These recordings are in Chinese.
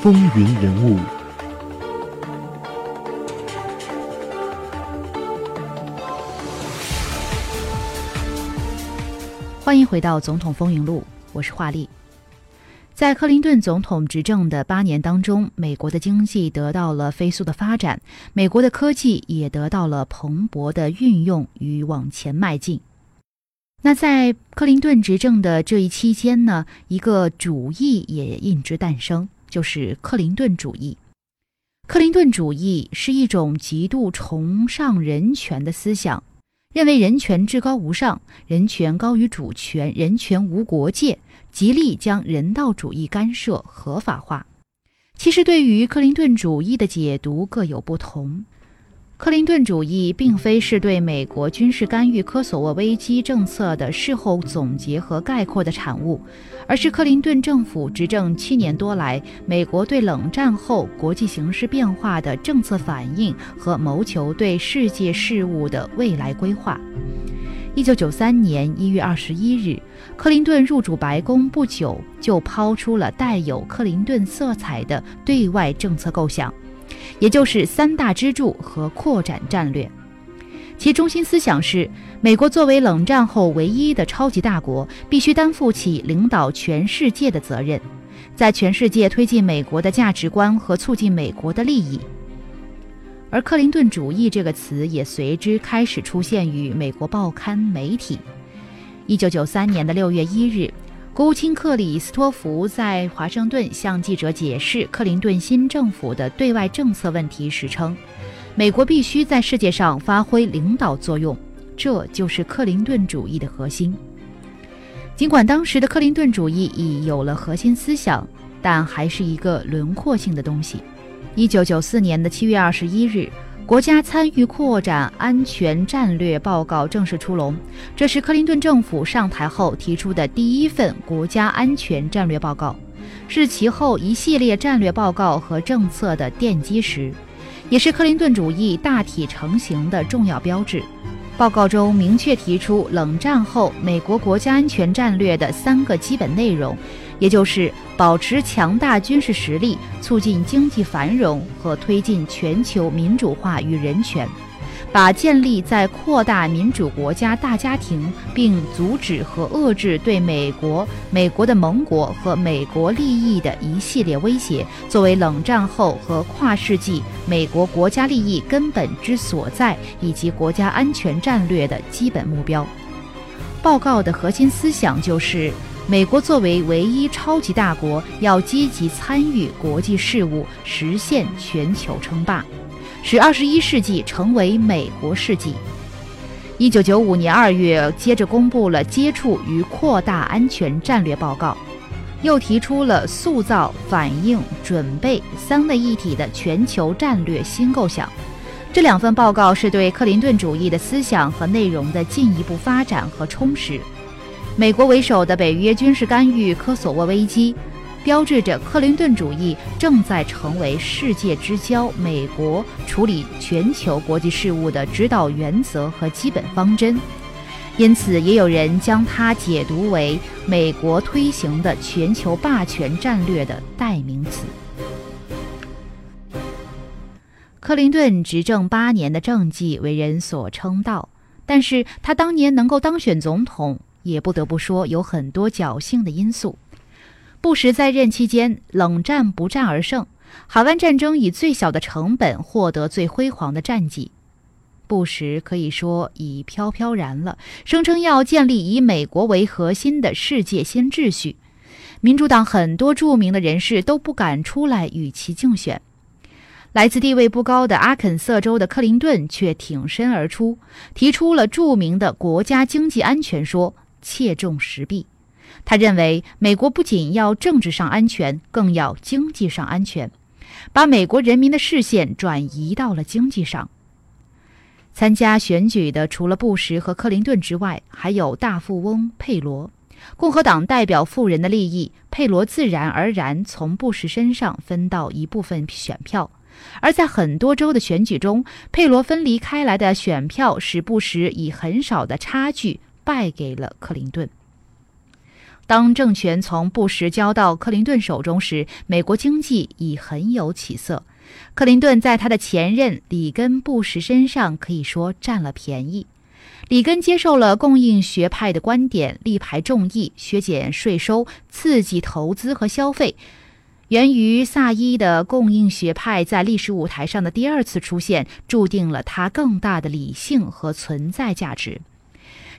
风云人物，欢迎回到《总统风云录》，我是华丽。在克林顿总统执政的八年当中，美国的经济得到了飞速的发展，美国的科技也得到了蓬勃的运用与往前迈进。那在克林顿执政的这一期间呢，一个主义也因之诞生，就是克林顿主义。克林顿主义是一种极度崇尚人权的思想，认为人权至高无上，人权高于主权，人权无国界。极力将人道主义干涉合法化。其实，对于克林顿主义的解读各有不同。克林顿主义并非是对美国军事干预科索沃危机政策的事后总结和概括的产物，而是克林顿政府执政七年多来，美国对冷战后国际形势变化的政策反应和谋求对世界事务的未来规划。一九九三年一月二十一日，克林顿入主白宫不久，就抛出了带有克林顿色彩的对外政策构想，也就是三大支柱和扩展战略。其中心思想是，美国作为冷战后唯一的超级大国，必须担负起领导全世界的责任，在全世界推进美国的价值观和促进美国的利益。而克林顿主义这个词也随之开始出现于美国报刊媒体。一九九三年的六月一日，国务卿克里斯托弗在华盛顿向记者解释克林顿新政府的对外政策问题时称：“美国必须在世界上发挥领导作用，这就是克林顿主义的核心。”尽管当时的克林顿主义已有了核心思想，但还是一个轮廓性的东西。一九九四年的七月二十一日，《国家参与扩展安全战略报告》正式出笼。这是克林顿政府上台后提出的第一份国家安全战略报告，是其后一系列战略报告和政策的奠基石，也是克林顿主义大体成型的重要标志。报告中明确提出，冷战后美国国家安全战略的三个基本内容。也就是保持强大军事实力，促进经济繁荣和推进全球民主化与人权，把建立在扩大民主国家大家庭，并阻止和遏制对美国、美国的盟国和美国利益的一系列威胁，作为冷战后和跨世纪美国国家利益根本之所在以及国家安全战略的基本目标。报告的核心思想就是。美国作为唯一超级大国，要积极参与国际事务，实现全球称霸，使二十一世纪成为美国世纪。一九九五年二月，接着公布了接触与扩大安全战略报告，又提出了塑造、反应、准备三位一体的全球战略新构想。这两份报告是对克林顿主义的思想和内容的进一步发展和充实。美国为首的北约军事干预科索沃危机，标志着克林顿主义正在成为世界之交美国处理全球国际事务的指导原则和基本方针。因此，也有人将它解读为美国推行的全球霸权战略的代名词。克林顿执政八年的政绩为人所称道，但是他当年能够当选总统。也不得不说，有很多侥幸的因素。布什在任期间，冷战不战而胜，海湾战争以最小的成本获得最辉煌的战绩。布什可以说已飘飘然了，声称要建立以美国为核心的世界新秩序。民主党很多著名的人士都不敢出来与其竞选。来自地位不高的阿肯色州的克林顿却挺身而出，提出了著名的国家经济安全说。切中时弊。他认为，美国不仅要政治上安全，更要经济上安全，把美国人民的视线转移到了经济上。参加选举的除了布什和克林顿之外，还有大富翁佩罗。共和党代表富人的利益，佩罗自然而然从布什身上分到一部分选票。而在很多州的选举中，佩罗分离开来的选票使布什以很少的差距。败给了克林顿。当政权从布什交到克林顿手中时，美国经济已很有起色。克林顿在他的前任里根·布什身上可以说占了便宜。里根接受了供应学派的观点，力排众议，削减税收，刺激投资和消费。源于萨伊的供应学派在历史舞台上的第二次出现，注定了它更大的理性和存在价值。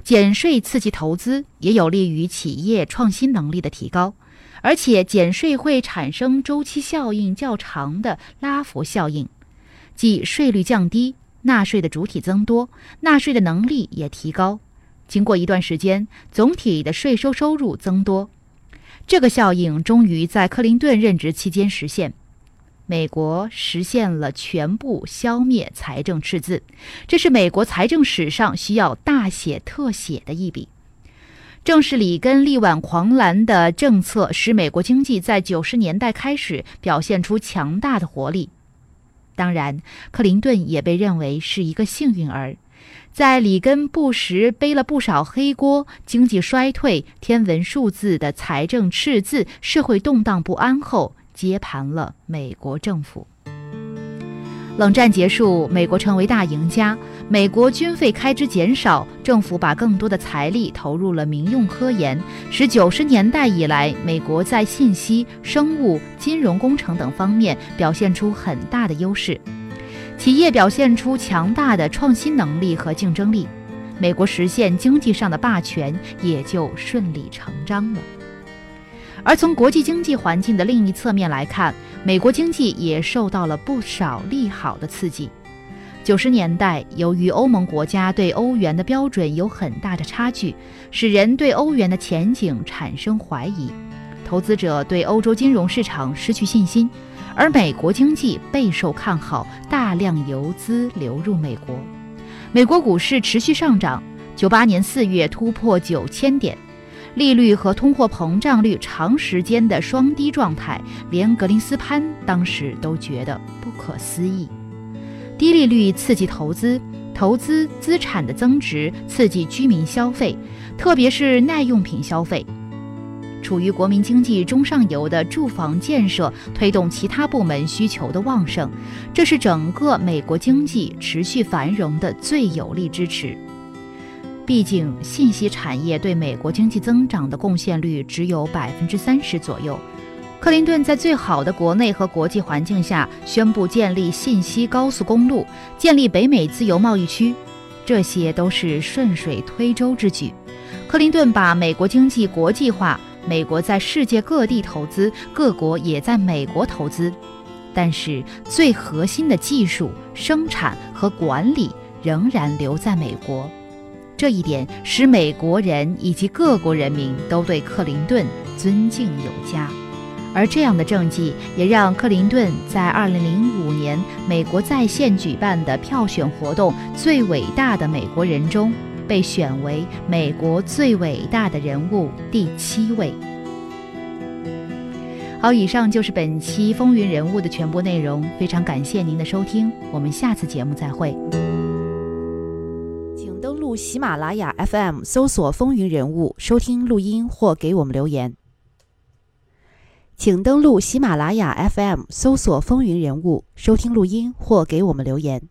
减税刺激投资，也有利于企业创新能力的提高。而且减税会产生周期效应较长的拉幅效应，即税率降低，纳税的主体增多，纳税的能力也提高。经过一段时间，总体的税收收入增多。这个效应终于在克林顿任职期间实现。美国实现了全部消灭财政赤字，这是美国财政史上需要大写特写的一笔。正是里根力挽狂澜的政策，使美国经济在九十年代开始表现出强大的活力。当然，克林顿也被认为是一个幸运儿，在里根、布什背了不少黑锅、经济衰退、天文数字的财政赤字、社会动荡不安后，接盘了美国政府。冷战结束，美国成为大赢家。美国军费开支减少，政府把更多的财力投入了民用科研，使九十年代以来，美国在信息、生物、金融工程等方面表现出很大的优势。企业表现出强大的创新能力和竞争力，美国实现经济上的霸权也就顺理成章了。而从国际经济环境的另一侧面来看，美国经济也受到了不少利好的刺激。九十年代，由于欧盟国家对欧元的标准有很大的差距，使人对欧元的前景产生怀疑，投资者对欧洲金融市场失去信心，而美国经济备受看好，大量游资流入美国，美国股市持续上涨，九八年四月突破九千点。利率和通货膨胀率长时间的双低状态，连格林斯潘当时都觉得不可思议。低利率刺激投资，投资资产的增值，刺激居民消费，特别是耐用品消费。处于国民经济中上游的住房建设，推动其他部门需求的旺盛，这是整个美国经济持续繁荣的最有力支持。毕竟，信息产业对美国经济增长的贡献率只有百分之三十左右。克林顿在最好的国内和国际环境下，宣布建立信息高速公路，建立北美自由贸易区，这些都是顺水推舟之举。克林顿把美国经济国际化，美国在世界各地投资，各国也在美国投资，但是最核心的技术、生产和管理仍然留在美国。这一点使美国人以及各国人民都对克林顿尊敬有加，而这样的政绩也让克林顿在2005年美国在线举办的票选活动“最伟大的美国人”中被选为美国最伟大的人物第七位。好，以上就是本期风云人物的全部内容，非常感谢您的收听，我们下次节目再会。喜马拉雅 FM 搜索“风云人物”，收听录音或给我们留言。请登录喜马拉雅 FM 搜索“风云人物”，收听录音或给我们留言。